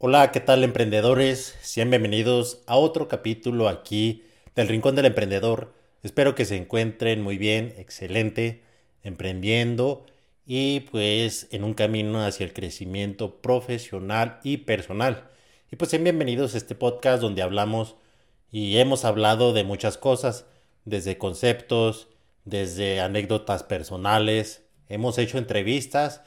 Hola, ¿qué tal emprendedores? Sean bienvenidos a otro capítulo aquí del Rincón del Emprendedor. Espero que se encuentren muy bien, excelente, emprendiendo y pues en un camino hacia el crecimiento profesional y personal. Y pues sean bienvenidos a este podcast donde hablamos y hemos hablado de muchas cosas, desde conceptos, desde anécdotas personales, hemos hecho entrevistas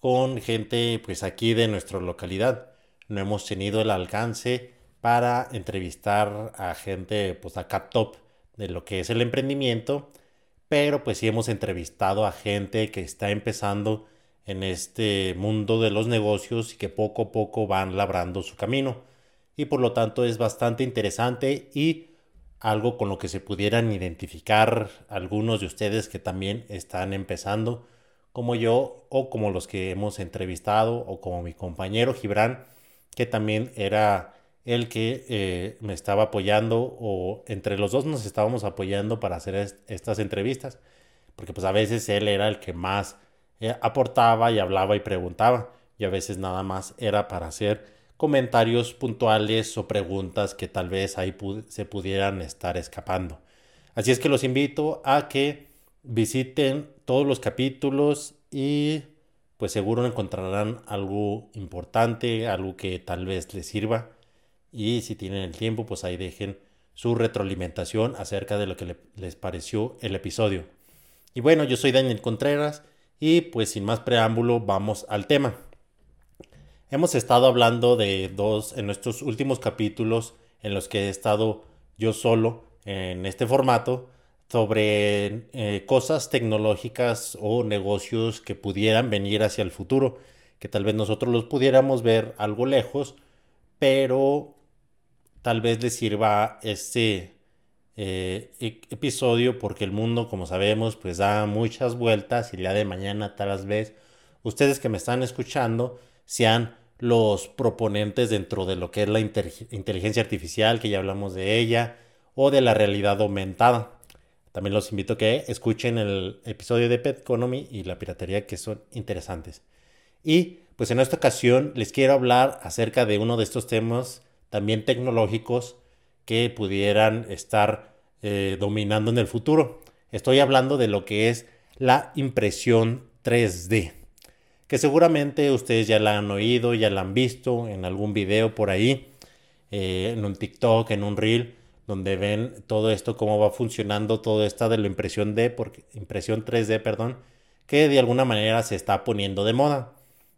con gente pues aquí de nuestra localidad no hemos tenido el alcance para entrevistar a gente pues acá top de lo que es el emprendimiento, pero pues sí hemos entrevistado a gente que está empezando en este mundo de los negocios y que poco a poco van labrando su camino. Y por lo tanto es bastante interesante y algo con lo que se pudieran identificar algunos de ustedes que también están empezando, como yo o como los que hemos entrevistado o como mi compañero Gibran que también era el que eh, me estaba apoyando o entre los dos nos estábamos apoyando para hacer estas entrevistas, porque pues a veces él era el que más eh, aportaba y hablaba y preguntaba y a veces nada más era para hacer comentarios puntuales o preguntas que tal vez ahí se pudieran estar escapando. Así es que los invito a que visiten todos los capítulos y pues seguro encontrarán algo importante, algo que tal vez les sirva. Y si tienen el tiempo, pues ahí dejen su retroalimentación acerca de lo que les pareció el episodio. Y bueno, yo soy Daniel Contreras y pues sin más preámbulo vamos al tema. Hemos estado hablando de dos en nuestros últimos capítulos en los que he estado yo solo en este formato sobre eh, cosas tecnológicas o negocios que pudieran venir hacia el futuro, que tal vez nosotros los pudiéramos ver algo lejos, pero tal vez les sirva este eh, episodio porque el mundo, como sabemos, pues da muchas vueltas y el día de mañana tal vez ustedes que me están escuchando sean los proponentes dentro de lo que es la inteligencia artificial, que ya hablamos de ella, o de la realidad aumentada. También los invito a que escuchen el episodio de Pet Economy y la piratería que son interesantes. Y pues en esta ocasión les quiero hablar acerca de uno de estos temas también tecnológicos que pudieran estar eh, dominando en el futuro. Estoy hablando de lo que es la impresión 3D, que seguramente ustedes ya la han oído, ya la han visto en algún video por ahí, eh, en un TikTok, en un reel donde ven todo esto, cómo va funcionando todo esto de la impresión D, porque, impresión 3D, perdón, que de alguna manera se está poniendo de moda.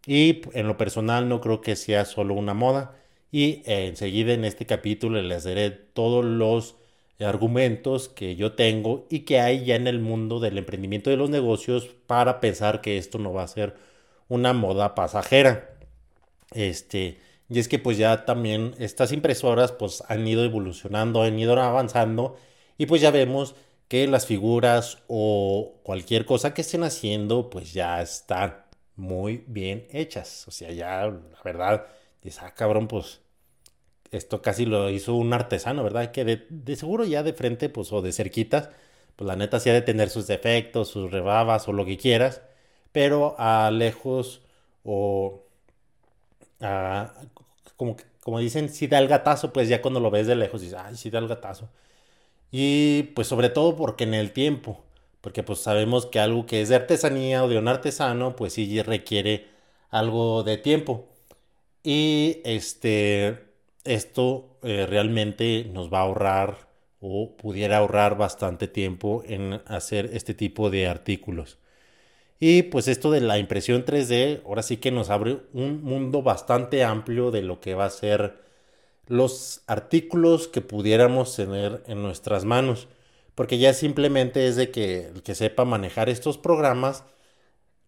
Y en lo personal no creo que sea solo una moda. Y eh, enseguida en este capítulo les daré todos los argumentos que yo tengo y que hay ya en el mundo del emprendimiento de los negocios para pensar que esto no va a ser una moda pasajera. Este, y es que pues ya también estas impresoras pues han ido evolucionando, han ido avanzando y pues ya vemos que las figuras o cualquier cosa que estén haciendo pues ya están muy bien hechas. O sea, ya la verdad, dices, ah, cabrón, pues esto casi lo hizo un artesano, ¿verdad? Que de, seguro ya de frente pues o de cerquitas, pues la neta sí ha de tener sus defectos, sus rebabas o lo que quieras, pero a lejos o a, como, como dicen, si da el gatazo, pues ya cuando lo ves de lejos dices, ay, sí da el gatazo. Y pues sobre todo porque en el tiempo, porque pues sabemos que algo que es de artesanía o de un artesano, pues sí requiere algo de tiempo. Y este, esto eh, realmente nos va a ahorrar o pudiera ahorrar bastante tiempo en hacer este tipo de artículos. Y pues esto de la impresión 3D ahora sí que nos abre un mundo bastante amplio de lo que va a ser los artículos que pudiéramos tener en nuestras manos. Porque ya simplemente es de que el que sepa manejar estos programas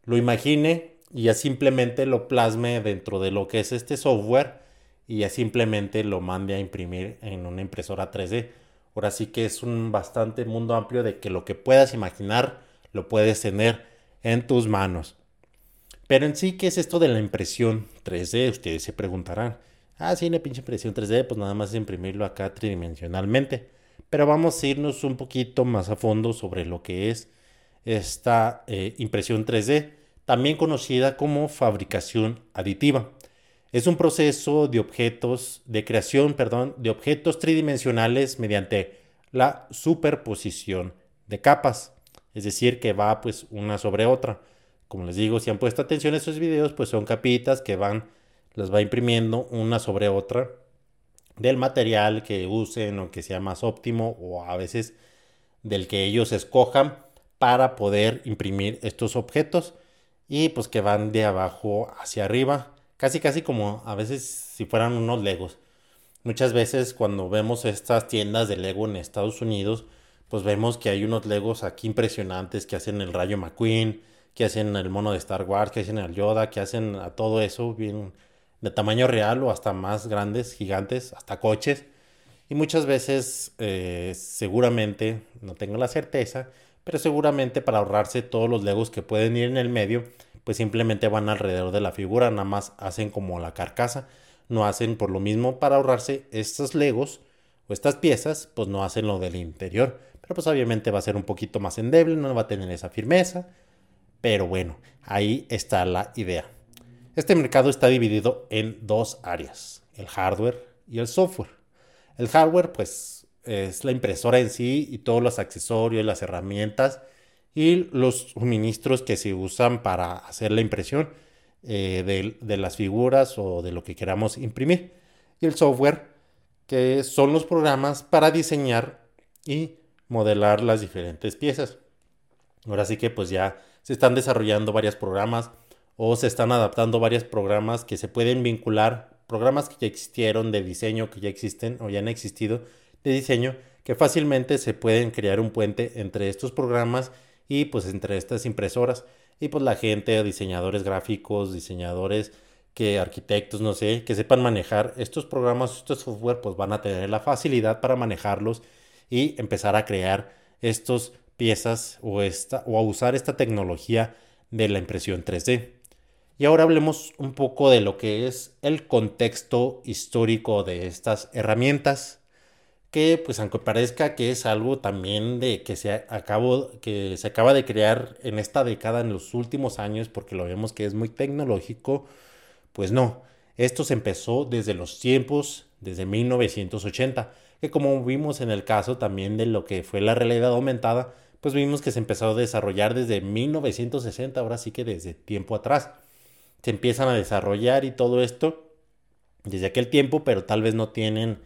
lo imagine y ya simplemente lo plasme dentro de lo que es este software y ya simplemente lo mande a imprimir en una impresora 3D. Ahora sí que es un bastante mundo amplio de que lo que puedas imaginar lo puedes tener en tus manos. Pero en sí, ¿qué es esto de la impresión 3D? Ustedes se preguntarán. Ah, sí, una pinche impresión 3D, pues nada más imprimirlo acá tridimensionalmente. Pero vamos a irnos un poquito más a fondo sobre lo que es esta eh, impresión 3D, también conocida como fabricación aditiva. Es un proceso de objetos, de creación, perdón, de objetos tridimensionales mediante la superposición de capas. Es decir, que va pues una sobre otra. Como les digo, si han puesto atención a estos videos, pues son capitas que van, las va imprimiendo una sobre otra del material que usen o que sea más óptimo o a veces del que ellos escojan para poder imprimir estos objetos y pues que van de abajo hacia arriba, casi casi como a veces si fueran unos legos. Muchas veces cuando vemos estas tiendas de Lego en Estados Unidos, pues vemos que hay unos Legos aquí impresionantes que hacen el Rayo McQueen, que hacen el mono de Star Wars, que hacen el Yoda, que hacen a todo eso bien de tamaño real o hasta más grandes, gigantes, hasta coches. Y muchas veces, eh, seguramente, no tengo la certeza, pero seguramente para ahorrarse todos los legos que pueden ir en el medio, pues simplemente van alrededor de la figura, nada más hacen como la carcasa, no hacen por lo mismo para ahorrarse estos legos o estas piezas, pues no hacen lo del interior, pero pues obviamente va a ser un poquito más endeble, no va a tener esa firmeza, pero bueno, ahí está la idea. Este mercado está dividido en dos áreas, el hardware y el software. El hardware, pues es la impresora en sí y todos los accesorios, las herramientas y los suministros que se usan para hacer la impresión eh, de, las figuras o de lo que queramos imprimir. Y el software, que son los programas para diseñar y modelar las diferentes piezas. Ahora sí que pues ya se están desarrollando varios programas o se están adaptando varios programas que se pueden vincular, programas que ya existieron de diseño, que ya existen o ya han existido de diseño que fácilmente se pueden crear un puente entre estos programas y pues entre estas impresoras y pues la gente, diseñadores gráficos, diseñadores que arquitectos, no sé, que sepan manejar estos programas, estos software, pues van a tener la facilidad para manejarlos y empezar a crear estas piezas o, esta, o a usar esta tecnología de la impresión 3D. Y ahora hablemos un poco de lo que es el contexto histórico de estas herramientas que pues aunque parezca que es algo también de que se, que se acaba de crear en esta década, en los últimos años, porque lo vemos que es muy tecnológico, pues no, esto se empezó desde los tiempos, desde 1980, que como vimos en el caso también de lo que fue la realidad aumentada, pues vimos que se empezó a desarrollar desde 1960, ahora sí que desde tiempo atrás. Se empiezan a desarrollar y todo esto desde aquel tiempo, pero tal vez no tienen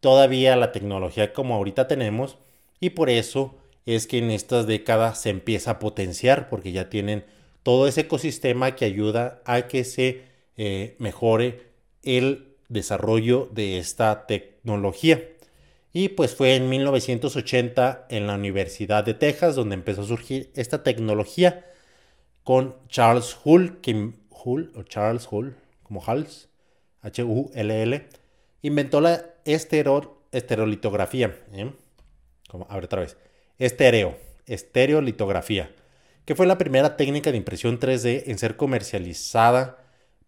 todavía la tecnología como ahorita tenemos y por eso es que en estas décadas se empieza a potenciar porque ya tienen todo ese ecosistema que ayuda a que se eh, mejore el desarrollo de esta tecnología. Y pues fue en 1980 en la Universidad de Texas donde empezó a surgir esta tecnología con Charles Hull, Hull o Charles Hull, como Hals, H-U-L-L, inventó la estereolitografía. ¿eh? Como, a ver otra vez. Estereo, estereolitografía, que fue la primera técnica de impresión 3D en ser comercializada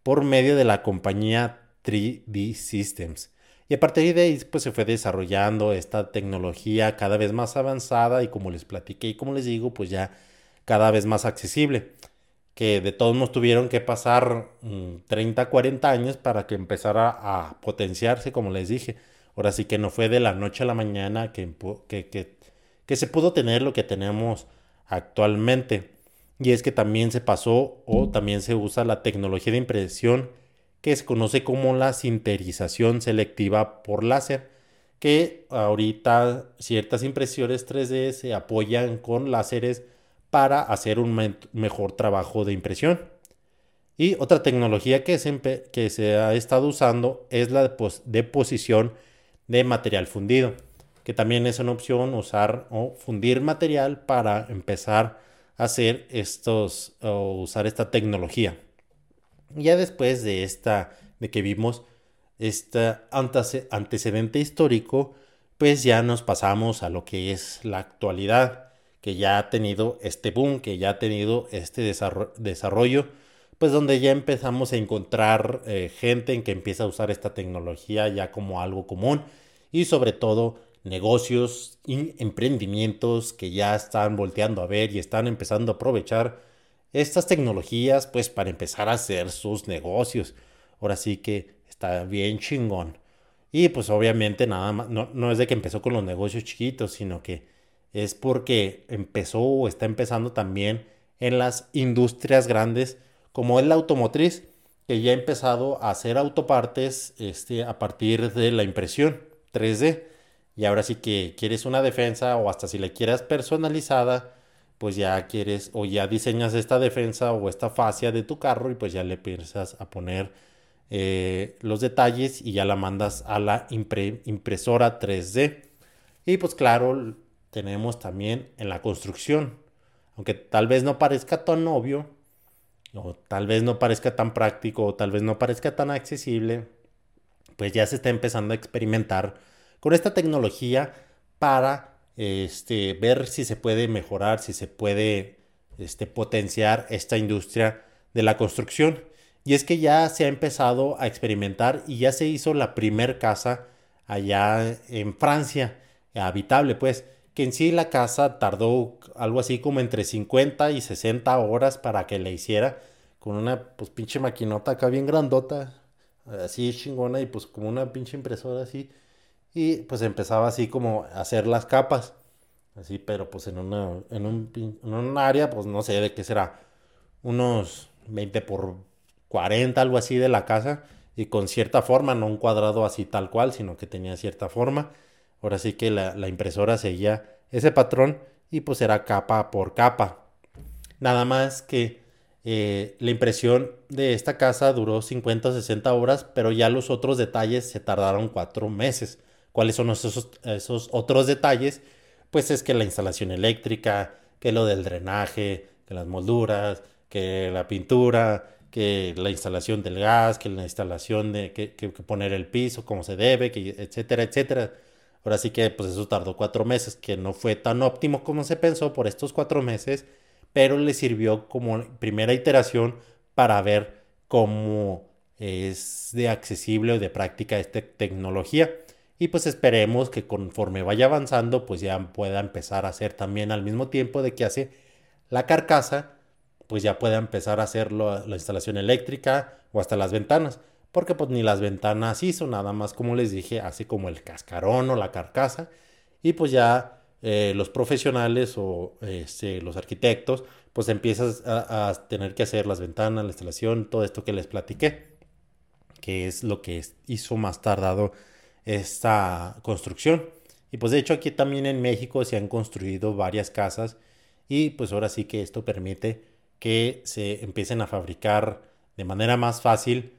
por medio de la compañía 3D Systems. Y a partir de ahí pues, se fue desarrollando esta tecnología cada vez más avanzada y como les platiqué y como les digo, pues ya cada vez más accesible que de todos nos tuvieron que pasar 30, mm, 40 años para que empezara a potenciarse, como les dije. Ahora sí que no fue de la noche a la mañana que, que, que, se pudo tener lo que tenemos actualmente. Y es que también se pasó o también se usa la tecnología de impresión que se conoce como la sinterización selectiva por láser, que ahorita ciertas impresiones 3D se apoyan con láseres para hacer un mejor trabajo de impresión. Y otra tecnología que se, que se ha estado usando es la deposición de material fundido, que también es una opción usar o fundir material para empezar a hacer estos o usar esta tecnología. Ya después de esta, de que vimos este antecedente histórico, pues ya nos pasamos a lo que es la actualidad, que ya ha tenido este boom, que ya ha tenido este desarrollo, pues donde ya empezamos a encontrar eh, gente en que empieza a usar esta tecnología ya como algo común y sobre todo negocios y emprendimientos que ya están volteando a ver y están empezando a aprovechar estas tecnologías pues para empezar a hacer sus negocios. Ahora sí que está bien chingón. Y pues obviamente nada más, no, no es de que empezó con los negocios chiquitos, sino que es porque empezó o está empezando también en las industrias grandes como es la automotriz, que ya ha empezado a hacer autopartes este, a partir de la impresión 3D. Y ahora sí que quieres una defensa o hasta si la quieras personalizada, pues ya quieres o ya diseñas esta defensa o esta fascia de tu carro y pues ya le empiezas a poner eh, los detalles y ya la mandas a la impresora 3D. Y pues claro, tenemos también en la construcción, aunque tal vez no parezca tan obvio, o tal vez no parezca tan práctico, o tal vez no parezca tan accesible, pues ya se está empezando a experimentar con esta tecnología para este, ver si se puede mejorar, si se puede este, potenciar esta industria de la construcción. Y es que ya se ha empezado a experimentar y ya se hizo la primer casa allá en Francia, habitable pues, que en sí la casa tardó algo así como entre 50 y 60 horas para que la hiciera, con una pues pinche maquinota acá bien grandota, así chingona y pues como una pinche impresora así y pues empezaba así como a hacer las capas. Así, pero pues en, una, en, un, área, pues no sé de qué será, unos 20 por 40, algo así de la casa, y con cierta forma, no un cuadrado así tal cual, sino que tenía cierta forma. Ahora sí que la, la impresora seguía ese patrón y pues era capa por capa. Nada más que eh, la impresión de esta casa duró 50 o 60 horas, pero ya los otros detalles se tardaron 4 meses. ¿Cuáles son esos, otros detalles? Pues es que la instalación eléctrica, que lo del drenaje, que las molduras, que la pintura, que la instalación del gas, que la instalación de que, poner el piso como se debe, que, etcétera, etcétera. Ahora sí que pues eso tardó cuatro meses, que no fue tan óptimo como se pensó por estos cuatro meses, pero le sirvió como primera iteración para ver cómo es de accesible o de práctica esta tecnología. Y pues esperemos que conforme vaya avanzando, pues ya pueda empezar a hacer también al mismo tiempo de que hace la carcasa, pues ya pueda empezar a hacer la instalación eléctrica o hasta las ventanas. Porque pues ni las ventanas hizo, nada más como les dije, así como el cascarón o la carcasa. Y pues ya eh, los profesionales o este, los arquitectos, pues empiezas a, a, tener que hacer las ventanas, la instalación, todo esto que les platiqué, que es lo que hizo más tardado esta construcción. Y pues de hecho aquí también en México se han construido varias casas y pues ahora sí que esto permite que se empiecen a fabricar de manera más fácil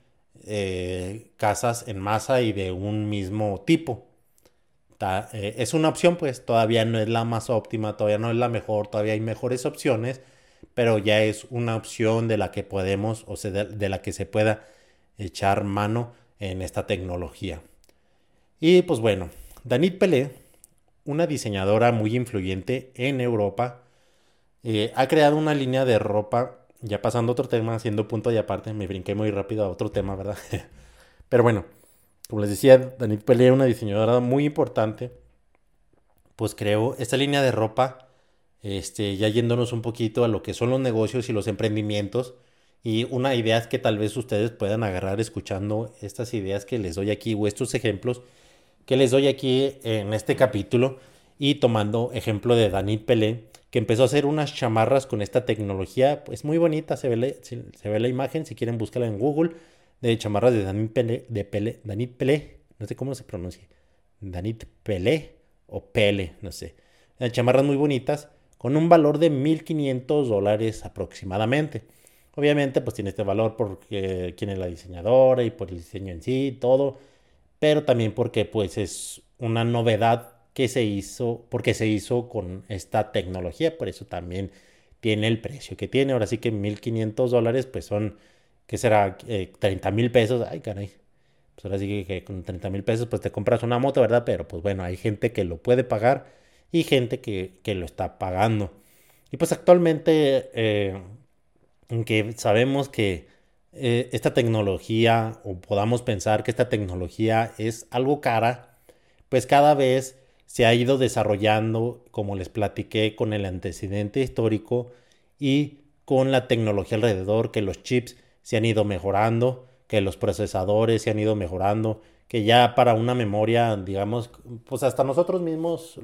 eh, casas en masa y de un mismo tipo. Eh, es una opción pues todavía no es la más óptima, todavía no es la mejor, todavía hay mejores opciones, pero ya es una opción de la que podemos o sea, de la que se pueda echar mano en esta tecnología. Y pues bueno, Danit Pelé, una diseñadora muy influyente en Europa, eh, ha creado una línea de ropa, ya pasando a otro tema, haciendo punto y aparte, me brinqué muy rápido a otro tema, ¿verdad? Pero bueno, como les decía, Danit Pelé, una diseñadora muy importante, pues creó esta línea de ropa, este, ya yéndonos un poquito a lo que son los negocios y los emprendimientos. Y una idea que tal vez ustedes puedan agarrar escuchando estas ideas que les doy aquí o estos ejemplos que les doy aquí en este capítulo y tomando ejemplo de Danit Pelé, que empezó a hacer unas chamarras con esta tecnología, pues muy bonita, se ve, se, ve la imagen, si quieren búscala en Google, de chamarras de Danit Pelé, de Pelé, Danit Pelé, no sé cómo se pronuncia, Danit Pelé o Pele, no sé. Chamarras muy bonitas, con un valor de 1.500 dólares aproximadamente. Obviamente, pues tiene este valor porque quién es la diseñadora y por el diseño en sí, todo pero también porque pues es una novedad que se hizo, porque se hizo con esta tecnología, por eso también tiene el precio que tiene. Ahora sí que 1.500 dólares pues son que será 30 mil pesos, ay caray. Pues ahora sí que, con 30 mil pesos pues te compras una moto, ¿verdad? Pero pues bueno, hay gente que lo puede pagar y gente que, que lo está pagando. Y pues actualmente, eh, que sabemos que eh, esta tecnología, o podamos pensar que esta tecnología es algo cara, pues cada vez se ha ido desarrollando, como les platiqué, con el antecedente histórico y con la tecnología alrededor, que los chips se han ido mejorando, que los procesadores se han ido mejorando, que ya para una memoria, digamos, pues hasta nosotros mismos,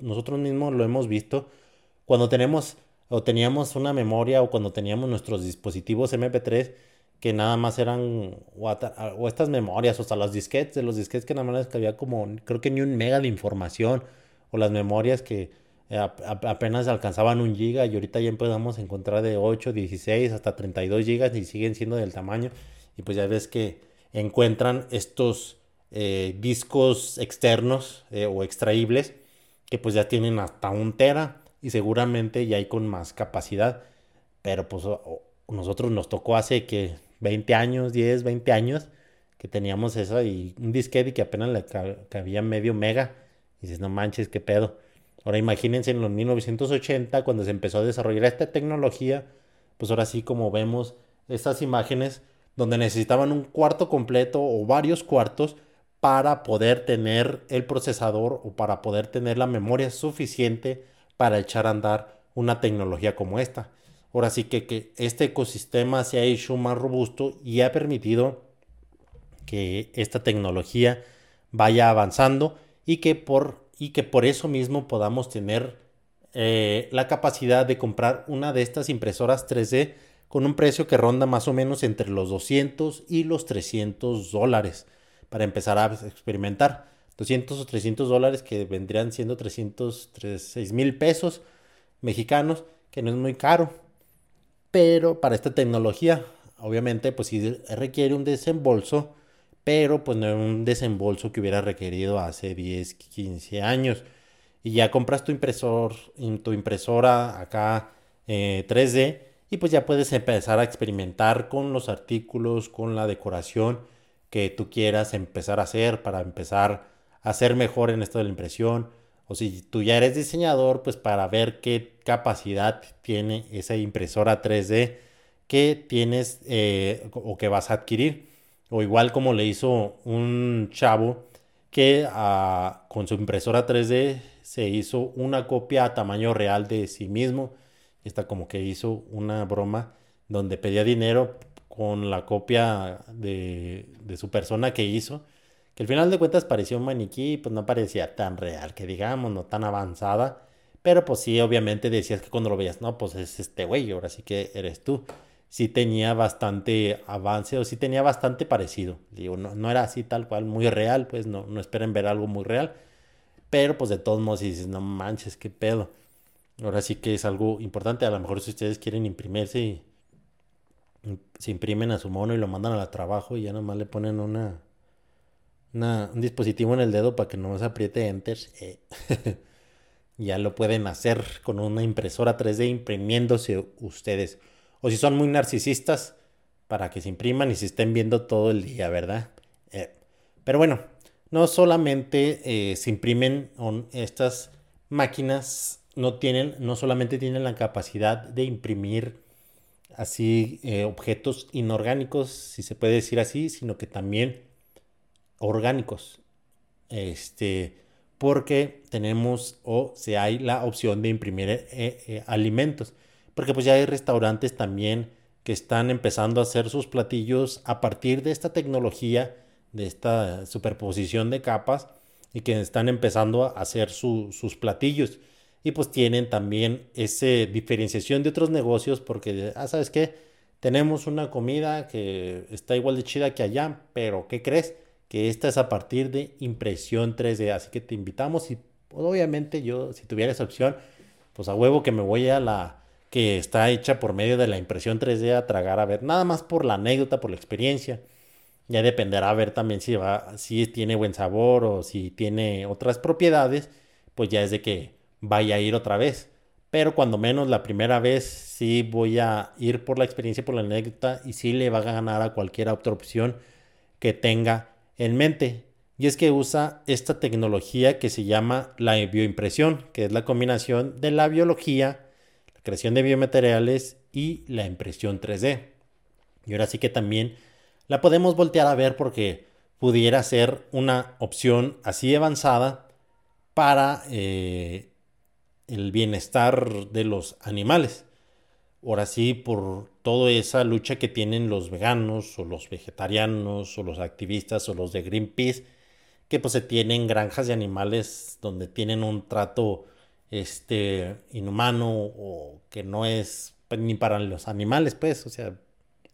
nosotros mismos lo hemos visto, cuando tenemos o teníamos una memoria o cuando teníamos nuestros dispositivos MP3 que nada más eran o, estas memorias o hasta los disquetes, de los disquetes que nada más había como creo que ni un mega de información o las memorias que eh, apenas alcanzaban un giga y ahorita ya empezamos a encontrar de 8, 16 hasta 32 gigas y siguen siendo del tamaño y pues ya ves que encuentran estos eh, discos externos eh, o extraíbles que pues ya tienen hasta un tera y seguramente ya hay con más capacidad. Pero pues nosotros nos tocó hace que 20 años, 10, 20 años que teníamos eso y un disquete que apenas le cabía medio mega. Y dices, no manches, qué pedo. Ahora imagínense en los 1980 cuando se empezó a desarrollar esta tecnología, pues ahora sí como vemos estas imágenes donde necesitaban un cuarto completo o varios cuartos para poder tener el procesador o para poder tener la memoria suficiente para echar a andar una tecnología como esta. Ahora sí que, que este ecosistema se ha hecho más robusto y ha permitido que esta tecnología vaya avanzando y que por, y que por eso mismo podamos tener eh, la capacidad de comprar una de estas impresoras 3D con un precio que ronda más o menos entre los 200 y los 300 dólares para empezar a experimentar. 200 o 300 dólares que vendrían siendo 306 mil pesos mexicanos, que no es muy caro. Pero para esta tecnología, obviamente, pues sí requiere un desembolso, pero pues no es un desembolso que hubiera requerido hace 10, 15 años. Y ya compras tu impresor, tu impresora acá 3D eh, y pues ya puedes empezar a experimentar con los artículos, con la decoración que tú quieras empezar a hacer para empezar hacer mejor en esto de la impresión. O si tú ya eres diseñador, pues para ver qué capacidad tiene esa impresora 3D que tienes eh, o que vas a adquirir. O igual como le hizo un chavo que ah, con su impresora 3D se hizo una copia a tamaño real de sí mismo. Está como que hizo una broma donde pedía dinero con la copia de su persona que hizo que al final de cuentas parecía un maniquí, pues no parecía tan real, que digamos, no tan avanzada, pero pues sí, obviamente decías que cuando lo veías, no, pues es este güey, ahora sí que eres tú. Sí tenía bastante avance o sí tenía bastante parecido. Digo, no, era así tal cual, muy real, pues no, no esperen ver algo muy real. Pero pues de todos modos dices, no manches, qué pedo. Ahora sí que es algo importante. A lo mejor si ustedes quieren imprimirse y se imprimen a su mono y lo mandan al trabajo y ya nomás le ponen una, un dispositivo en el dedo para que no se apriete enter. Eh, ya lo pueden hacer con una impresora 3D imprimiéndose ustedes. O si son muy narcisistas, para que se impriman y se estén viendo todo el día, ¿verdad? Eh, pero bueno, no solamente eh, se imprimen estas máquinas, no tienen, no solamente tienen la capacidad de imprimir así objetos inorgánicos, si se puede decir así, sino que también orgánicos. Este, porque tenemos o si hay la opción de imprimir eh, eh, alimentos. Porque pues ya hay restaurantes también que están empezando a hacer sus platillos a partir de esta tecnología, de esta superposición de capas y que están empezando a hacer sus platillos. Y pues tienen también esa diferenciación de otros negocios porque, ah, ¿sabes qué? Tenemos una comida que está igual de chida que allá, pero ¿qué crees? Que esta es a partir de impresión 3D. Así que te invitamos y pues, obviamente yo, si tuviera esa opción, pues a huevo que me voy a la que está hecha por medio de la impresión 3D a tragar a ver, nada más por la anécdota, por la experiencia. Ya dependerá a ver también si va, si tiene buen sabor o si tiene otras propiedades, pues ya es de que vaya a ir otra vez. pero cuando menos la primera vez sí voy a ir por la experiencia, por la anécdota y sí le va a ganar a cualquier otra opción que tenga en mente. Y es que usa esta tecnología que se llama la bioimpresión, que es la combinación de la biología, la creación de biomateriales y la impresión 3D. Y ahora sí que también la podemos voltear a ver porque pudiera ser una opción así avanzada para eh, el bienestar de los animales. Ahora sí, por toda esa lucha que tienen los veganos o los vegetarianos o los activistas o los de Greenpeace, que pues se tienen granjas de animales donde tienen un trato este inhumano o que no es pues, ni para los animales, pues, o sea,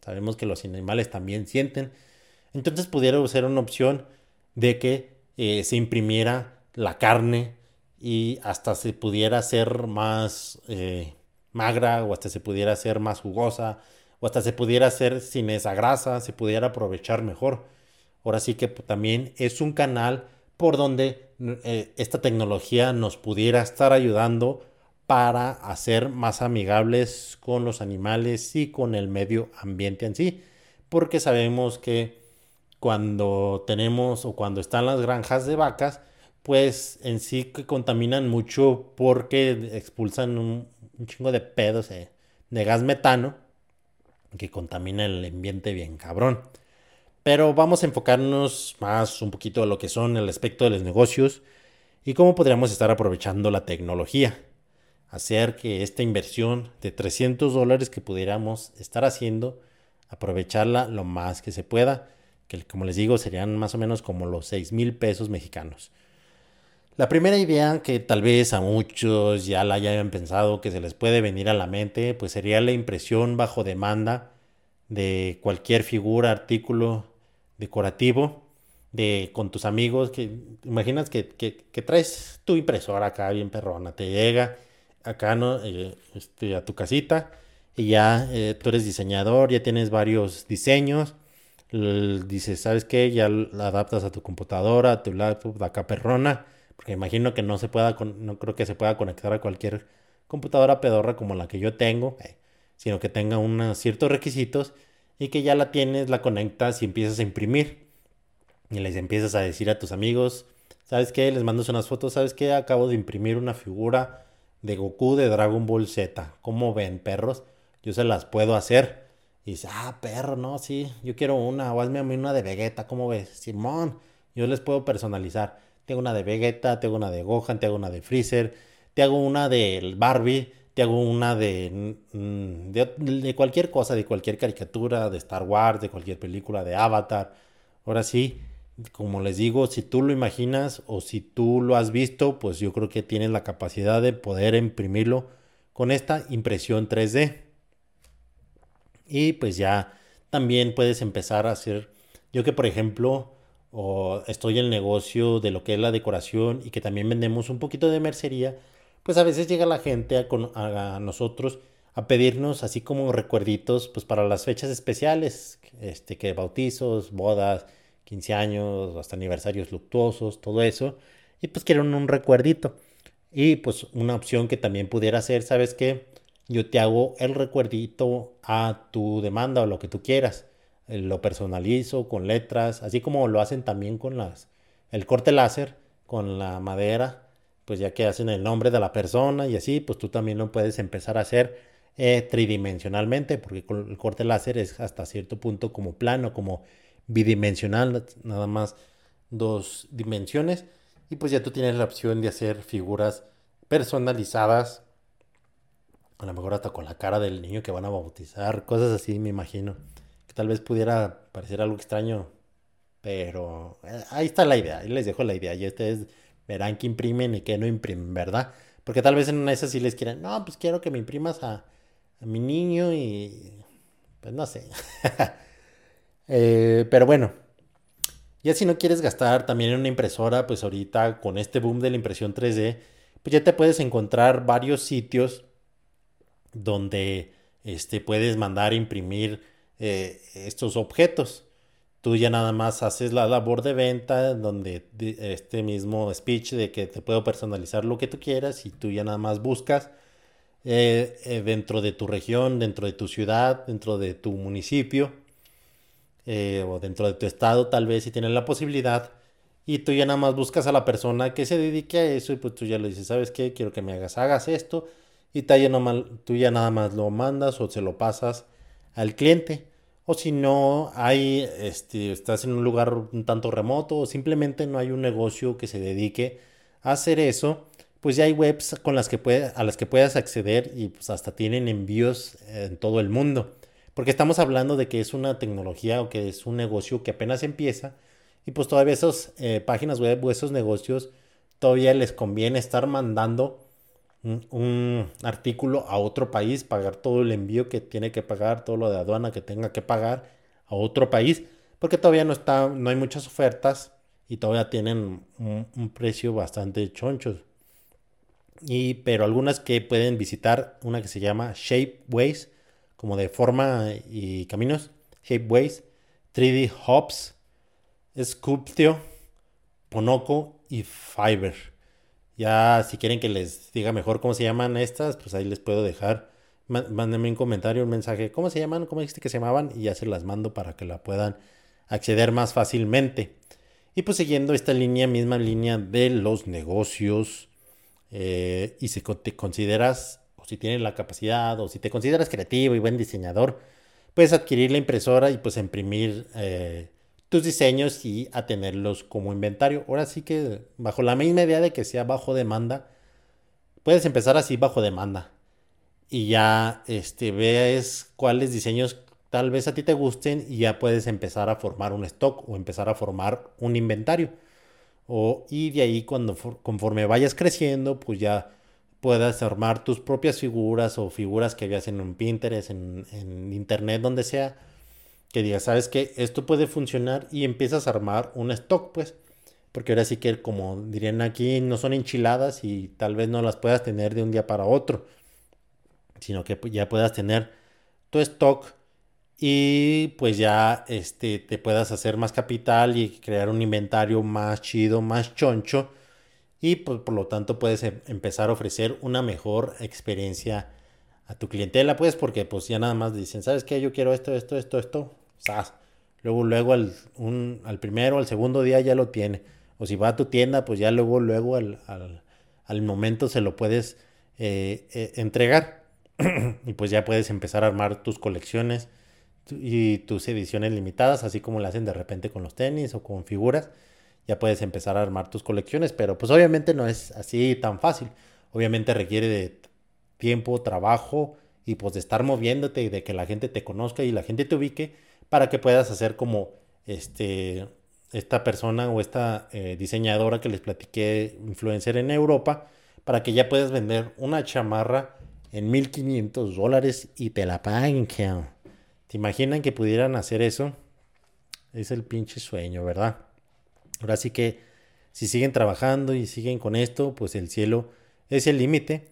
sabemos que los animales también sienten. Entonces pudiera ser una opción de que eh, se imprimiera la carne y hasta se pudiera hacer más eh, magra o hasta se pudiera hacer más jugosa o hasta se pudiera hacer sin esa grasa, se pudiera aprovechar mejor. Ahora sí que también es un canal por donde eh, esta tecnología nos pudiera estar ayudando para hacer más amigables con los animales y con el medio ambiente en sí. Porque sabemos que cuando tenemos o cuando están las granjas de vacas, pues en sí que contaminan mucho porque expulsan un, chingo de pedos de gas metano que contamina el ambiente bien cabrón. Pero vamos a enfocarnos más un poquito en lo que son el aspecto de los negocios y cómo podríamos estar aprovechando la tecnología. Hacer que esta inversión de 300 dólares que pudiéramos estar haciendo, aprovecharla lo más que se pueda, que como les digo serían más o menos como los 6 mil pesos mexicanos. La primera idea que tal vez a muchos ya la hayan pensado que se les puede venir a la mente, pues sería la impresión bajo demanda de cualquier figura, artículo decorativo, de con tus amigos, que imaginas que, traes tu impresora acá bien perrona, te llega acá ¿no? Eh, este, a tu casita y ya eh, tú eres diseñador, ya tienes varios diseños, dices, ¿sabes qué? Ya la adaptas a tu computadora, a tu laptop, acá perrona porque imagino que no se pueda, no creo que se pueda conectar a cualquier computadora pedorra como la que yo tengo, eh, sino que tenga unos ciertos requisitos y que ya la tienes, la conectas y empiezas a imprimir. Y les empiezas a decir a tus amigos, ¿sabes qué? Les mandas unas fotos, ¿sabes qué? Acabo de imprimir una figura de Goku de Dragon Ball Z. ¿Cómo ven, perros? Yo se las puedo hacer. Y dice, ah, perro, no, sí, yo quiero una, o hazme a mí una de Vegeta, ¿cómo ves? Simón, yo les puedo personalizar. Te hago una de Vegeta, te hago una de Gohan, te hago una de Freezer, te hago una de Barbie, te hago una de, mm, de, cualquier cosa, de cualquier caricatura, de Star Wars, de cualquier película, de Avatar. Ahora sí, como les digo, si tú lo imaginas o si tú lo has visto, pues yo creo que tienes la capacidad de poder imprimirlo con esta impresión 3D. Y pues ya también puedes empezar a hacer, yo que por ejemplo, o estoy en el negocio de lo que es la decoración y que también vendemos un poquito de mercería, pues a veces llega la gente a, nosotros a pedirnos así como recuerditos pues para las fechas especiales, este que bautizos, bodas, 15 años, hasta aniversarios luctuosos, todo eso, y pues quieren un recuerdito. Y pues una opción que también pudiera ser, ¿sabes qué? Yo te hago el recuerdito a tu demanda o lo que tú quieras lo personalizo con letras, así como lo hacen también con las, el corte láser, con la madera, pues ya que hacen el nombre de la persona y así, pues tú también lo puedes empezar a hacer eh, tridimensionalmente, porque el corte láser es hasta cierto punto como plano, como bidimensional, nada más dos dimensiones, y pues ya tú tienes la opción de hacer figuras personalizadas, a lo mejor hasta con la cara del niño que van a bautizar, cosas así, me imagino tal vez pudiera parecer algo extraño, pero eh, ahí está la idea, ahí les dejo la idea y ustedes verán que imprimen y que no imprimen, ¿verdad? Porque tal vez en una de esas sí les quieren, no, pues quiero que me imprimas a, mi niño y pues no sé. Eh, pero bueno, ya si no quieres gastar también en una impresora, pues ahorita con este boom de la impresión 3D, pues ya te puedes encontrar varios sitios donde este, puedes mandar a imprimir eh, estos objetos. Tú ya nada más haces la labor de venta donde este mismo speech de que te puedo personalizar lo que tú quieras y tú ya nada más buscas eh, eh, dentro de tu región, dentro de tu ciudad, dentro de tu municipio o dentro de tu estado tal vez si tienes la posibilidad y tú ya nada más buscas a la persona que se dedique a eso y pues tú ya le dices, ¿sabes qué? Quiero que me hagas, hagas esto y tú ya nada más lo mandas o se lo pasas al cliente. O si no hay, este, estás en un lugar un tanto remoto o simplemente no hay un negocio que se dedique a hacer eso, pues ya hay webs con las que puede, a las que puedas acceder y pues hasta tienen envíos en todo el mundo. Porque estamos hablando de que es una tecnología o que es un negocio que apenas empieza y pues todavía esas eh, páginas web o esos negocios todavía les conviene estar mandando un, artículo a otro país, pagar todo el envío que tiene que pagar, todo lo de aduana que tenga que pagar a otro país, porque todavía no está, no hay muchas ofertas y todavía tienen un, precio bastante choncho. Y, pero algunas que pueden visitar, una que se llama Shapeways, como de forma y caminos, Shapeways, 3D Hops, Sculptio, Ponoco y Fiverr. Ya si quieren que les diga mejor cómo se llaman estas, pues ahí les puedo dejar. Mándenme un comentario, un mensaje. ¿Cómo se llaman? ¿Cómo dijiste que se llamaban? Y ya se las mando para que la puedan acceder más fácilmente. Y pues siguiendo esta línea, misma línea de los negocios. Eh, y si te consideras, o si tienes la capacidad, o si te consideras creativo y buen diseñador, puedes adquirir la impresora y pues imprimir eh, tus diseños y a tenerlos como inventario. Ahora sí que bajo la misma idea de que sea bajo demanda, puedes empezar así bajo demanda. Y ya este, ves cuáles diseños tal vez a ti te gusten y ya puedes empezar a formar un stock o empezar a formar un inventario. O, y de ahí cuando conforme vayas creciendo, pues ya puedas armar tus propias figuras o figuras que veas en un Pinterest, en, en internet, donde sea que digas, sabes que esto puede funcionar y empiezas a armar un stock, pues. Porque ahora sí que, como dirían aquí, no son enchiladas y tal vez no las puedas tener de un día para otro, sino que ya puedas tener tu stock y pues ya este, te puedas hacer más capital y crear un inventario más chido, más choncho y pues, por lo tanto puedes em, empezar a ofrecer una mejor experiencia a tu clientela, pues, porque pues ya nada más dicen, ¿sabes qué? Yo quiero esto, esto, esto, esto. Luego, luego al, un, al primero, al segundo día ya lo tiene. O si va a tu tienda, pues ya luego, luego al, al, momento se lo puedes eh, eh, entregar. y pues ya puedes empezar a armar tus colecciones y tus ediciones limitadas, así como lo hacen de repente con los tenis o con figuras. Ya puedes empezar a armar tus colecciones, pero pues obviamente no es así tan fácil. Obviamente requiere de tiempo, trabajo y pues de estar moviéndote y de que la gente te conozca y la gente te ubique para que puedas hacer como este esta persona o esta eh, diseñadora que les platiqué, influencer en Europa, para que ya puedas vender una chamarra en 1500 dólares y te la paguen. ¿Te imaginan que pudieran hacer eso? Es el pinche sueño, ¿verdad? Ahora sí que si siguen trabajando y siguen con esto, pues el cielo es el límite.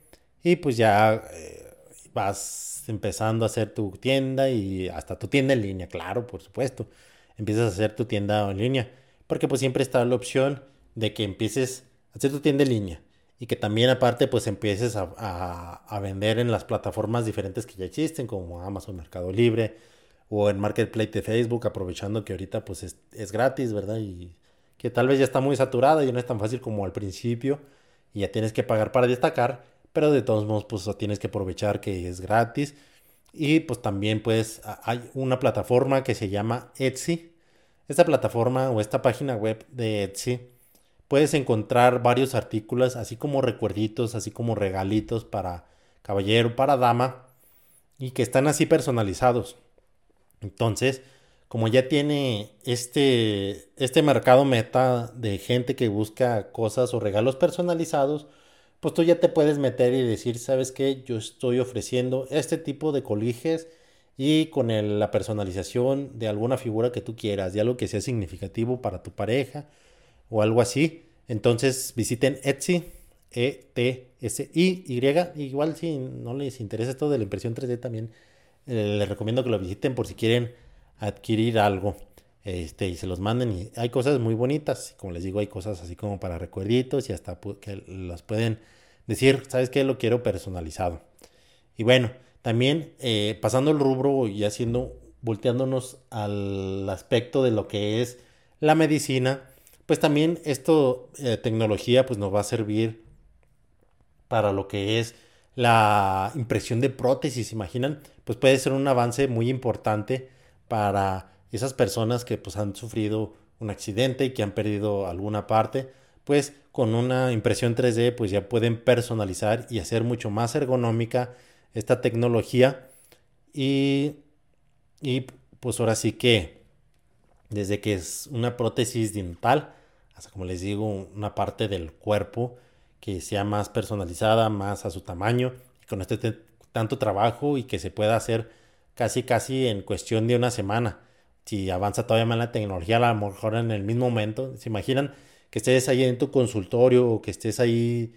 Y pues ya eh, vas empezando a hacer tu tienda y hasta tu tienda en línea, claro, por supuesto. Empiezas a hacer tu tienda en línea. Porque pues siempre está la opción de que empieces a hacer tu tienda en línea. Y que también aparte pues empieces a, vender en las plataformas diferentes que ya existen, como Amazon Mercado Libre o en Marketplace de Facebook, aprovechando que ahorita pues es, es gratis, ¿verdad? Y que tal vez ya está muy saturada y no es tan fácil como al principio y ya tienes que pagar para destacar pero de todos modos pues tienes que aprovechar que es gratis y pues también pues hay una plataforma que se llama Etsy. Esta plataforma o esta página web de Etsy puedes encontrar varios artículos así como recuerditos, así como regalitos para caballero, para dama y que están así personalizados. Entonces, como ya tiene este, este mercado meta de gente que busca cosas o regalos personalizados, pues tú ya te puedes meter y decir, ¿sabes qué? Yo estoy ofreciendo este tipo de coliges y con la personalización de alguna figura que tú quieras, de algo que sea significativo para tu pareja o algo así. Entonces visiten Etsy, E-T-S-I, Y. Igual si no les interesa esto de la impresión 3D también, eh, les recomiendo que lo visiten por si quieren adquirir algo. Este, y se los manden y hay cosas muy bonitas, como les digo, hay cosas así como para recuerditos y hasta que las pueden decir, ¿sabes qué? Lo quiero personalizado. Y bueno, también eh, pasando el rubro y haciendo, volteándonos al aspecto de lo que es la medicina, pues también esto, eh, tecnología, pues nos va a servir para lo que es la impresión de prótesis, imaginan, pues puede ser un avance muy importante para esas personas que pues han sufrido un accidente y que han perdido alguna parte, pues con una impresión 3D pues ya pueden personalizar y hacer mucho más ergonómica esta tecnología y, y pues ahora sí que desde que es una prótesis dental hasta como les digo una parte del cuerpo que sea más personalizada, más a su tamaño, y con este tanto trabajo y que se pueda hacer casi casi en cuestión de una semana. Si avanza todavía más la tecnología, a lo mejor en el mismo momento, se imaginan que estés ahí en tu consultorio o que estés ahí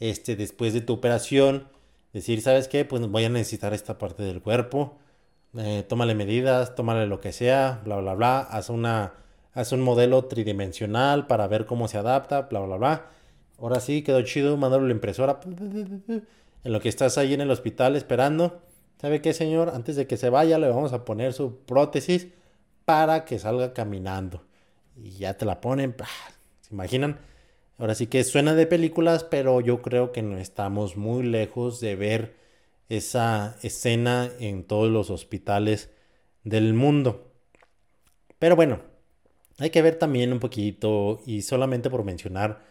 este, después de tu operación, decir, ¿sabes qué? Pues voy a necesitar esta parte del cuerpo, eh, tómale medidas, tómale lo que sea, bla, bla, bla, haz, una, haz un modelo tridimensional para ver cómo se adapta, bla, bla, bla Ahora sí, quedó chido, mandarlo a la impresora. En lo que estás ahí en el hospital esperando. ¿Sabe qué, señor? Antes de que se vaya, le vamos a poner su prótesis para que salga caminando. Y ya te la ponen. ¿Se imaginan? Ahora sí que suena de películas, pero yo creo que no estamos muy lejos de ver esa escena en todos los hospitales del mundo. Pero bueno, hay que ver también un poquito, y solamente por mencionar,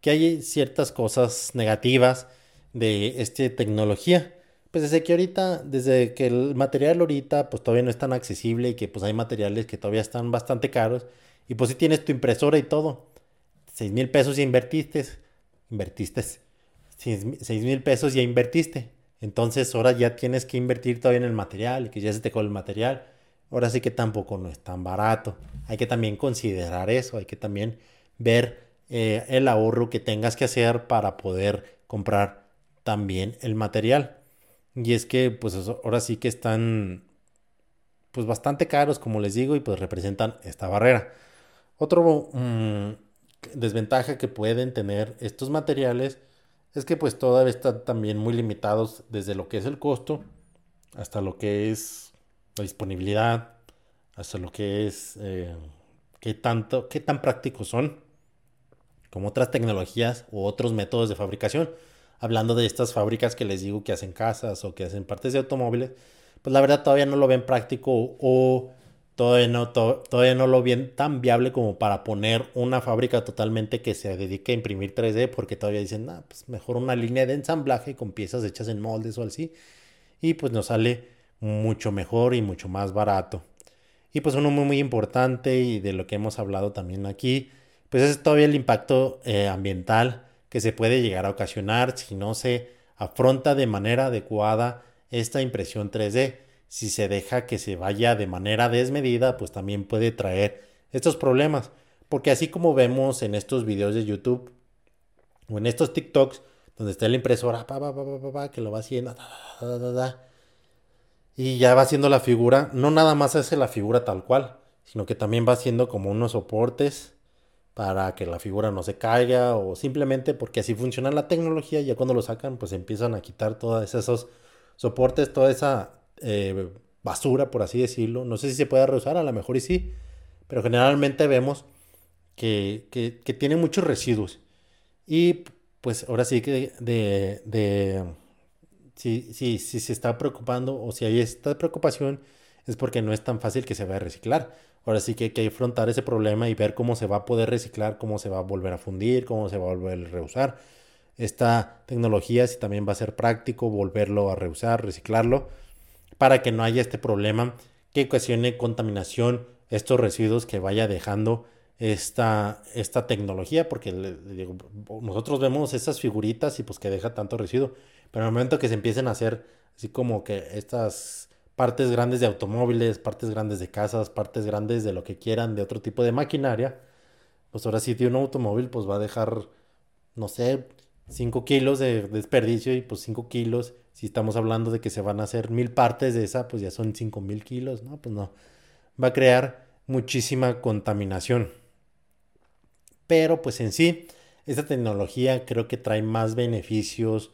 que hay ciertas cosas negativas de esta tecnología. Pues desde que ahorita, desde que el material ahorita pues todavía no es tan accesible y que pues hay materiales que todavía están bastante caros y pues si tienes tu impresora y todo, 6 mil pesos ya invertiste, invertiste, 6 mil pesos ya invertiste. Entonces ahora ya tienes que invertir todavía en el material que ya se te con el material. Ahora sí que tampoco no es tan barato. Hay que también considerar eso, hay que también ver eh, el ahorro que tengas que hacer para poder comprar también el material. Y es que pues ahora sí que están pues bastante caros como les digo y pues representan esta barrera. Otro mm, desventaja que pueden tener estos materiales es que pues todavía están también muy limitados desde lo que es el costo hasta lo que es la disponibilidad, hasta lo que es eh, qué tanto, qué tan prácticos son como otras tecnologías u otros métodos de fabricación. Hablando de estas fábricas que les digo que hacen casas o que hacen partes de automóviles, pues la verdad todavía no lo ven práctico o todavía no, todavía no lo ven tan viable como para poner una fábrica totalmente que se dedique a imprimir 3D, porque todavía dicen, ah, pues mejor una línea de ensamblaje con piezas hechas en moldes o así, y pues nos sale mucho mejor y mucho más barato. Y pues uno muy, muy importante y de lo que hemos hablado también aquí, pues es todavía el impacto eh, ambiental que se puede llegar a ocasionar si no se afronta de manera adecuada esta impresión 3D. Si se deja que se vaya de manera desmedida, pues también puede traer estos problemas. Porque así como vemos en estos videos de YouTube o en estos TikToks, donde está la impresora, que lo va haciendo, y ya va haciendo la figura, no nada más hace la figura tal cual, sino que también va haciendo como unos soportes para que la figura no se caiga o simplemente porque así funciona la tecnología, ya cuando lo sacan pues empiezan a quitar todos esos soportes, toda esa eh, basura, por así decirlo. No sé si se puede reusar, a lo mejor y sí, pero generalmente vemos que, que, tiene muchos residuos. Y pues ahora sí que de, de, si, si, si se está preocupando o si hay esta preocupación es porque no es tan fácil que se vaya a reciclar. Ahora sí que hay que afrontar ese problema y ver cómo se va a poder reciclar, cómo se va a volver a fundir, cómo se va a volver a reusar. Esta tecnología, si también va a ser práctico, volverlo a reusar, reciclarlo, para que no haya este problema que ocasione contaminación, estos residuos que vaya dejando esta, esta tecnología, porque nosotros vemos esas figuritas y pues que deja tanto residuo, pero en el momento que se empiecen a hacer así como que estas partes grandes de automóviles, partes grandes de casas, partes grandes de lo que quieran, de otro tipo de maquinaria, pues ahora sí de un automóvil pues va a dejar, no sé, 5 kilos de desperdicio y pues 5 kilos, si estamos hablando de que se van a hacer mil partes de esa, pues ya son 5 mil kilos, ¿no? Pues no, va a crear muchísima contaminación. Pero pues en sí, esta tecnología creo que trae más beneficios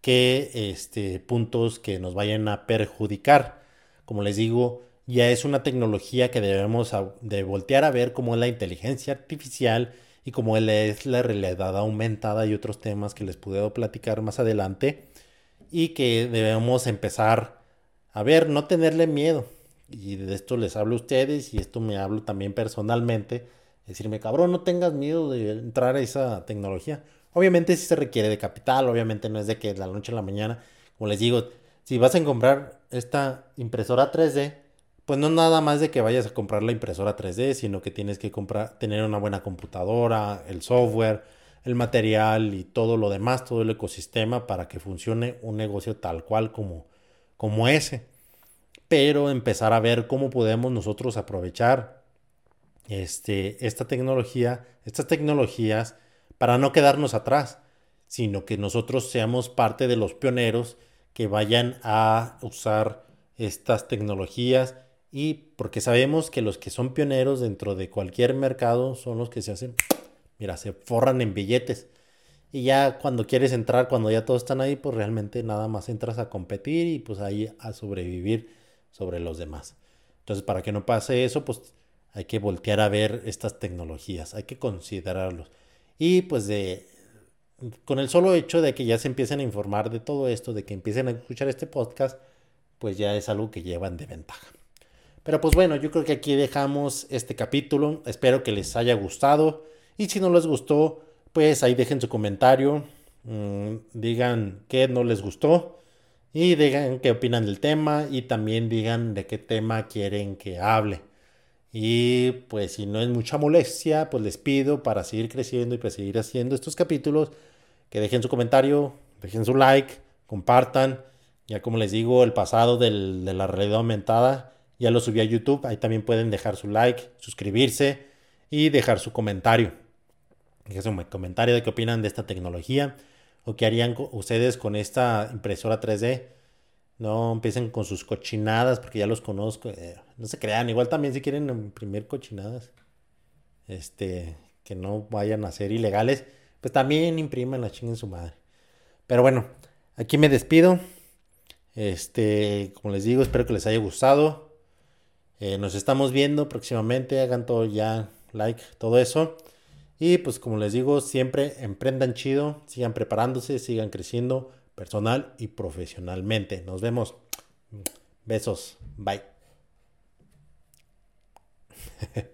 que este, puntos que nos vayan a perjudicar. Como les digo, ya es una tecnología que debemos de voltear a ver como es la inteligencia artificial y como es la realidad aumentada y otros temas que les puedo platicar más adelante y que debemos empezar a ver, no tenerle miedo. Y de esto les hablo a ustedes y esto me hablo también personalmente. Decirme, cabrón, no tengas miedo de entrar a esa tecnología. Obviamente sí se requiere de capital, obviamente no es de que de la noche a la mañana, como les digo, si vas a comprar esta impresora 3D, pues no nada más de que vayas a comprar la impresora 3D, sino que tienes que comprar, tener una buena computadora, el software, el material y todo lo demás, todo el ecosistema para que funcione un negocio tal cual como, como ese. Pero empezar a ver cómo podemos nosotros aprovechar este, esta tecnología, estas tecnologías para no quedarnos atrás, sino que nosotros seamos parte de los pioneros que vayan a usar estas tecnologías y porque sabemos que los que son pioneros dentro de cualquier mercado son los que se hacen, mira, se forran en billetes. Y ya cuando quieres entrar, cuando ya todos están ahí, pues realmente nada más entras a competir y pues ahí a sobrevivir sobre los demás. Entonces, para que no pase eso, pues hay que voltear a ver estas tecnologías, hay que considerarlos. Y pues de, con el solo hecho de que ya se empiecen a informar de todo esto, de que empiecen a escuchar este podcast, pues ya es algo que llevan de ventaja. Pero pues bueno, yo creo que aquí dejamos este capítulo. Espero que les haya gustado. Y si no les gustó, pues ahí dejen su comentario. Mm, digan qué no les gustó. Y digan qué opinan del tema. Y también digan de qué tema quieren que hable. Y pues si no es mucha molestia, pues les pido para seguir creciendo y para seguir haciendo estos capítulos, que dejen su comentario, dejen su like, compartan. Ya como les digo, el pasado de la realidad aumentada ya lo subí a YouTube. Ahí también pueden dejar su like, suscribirse y dejar su comentario. Dejen su comentario de qué opinan de esta tecnología o qué harían ustedes con esta impresora 3D. No empiecen con sus cochinadas porque ya los conozco. Eh, no se crean. Igual también si quieren imprimir cochinadas. Este, que no vayan a ser ilegales. Pues también impriman la chinguen su madre. Pero bueno, aquí me despido. Este, como les digo, espero que les haya gustado. Eh, nos estamos viendo próximamente, hagan todo ya, like, todo eso. Y pues como les digo, siempre emprendan chido, sigan preparándose, sigan creciendo personal y profesionalmente. Nos vemos. Besos. Bye.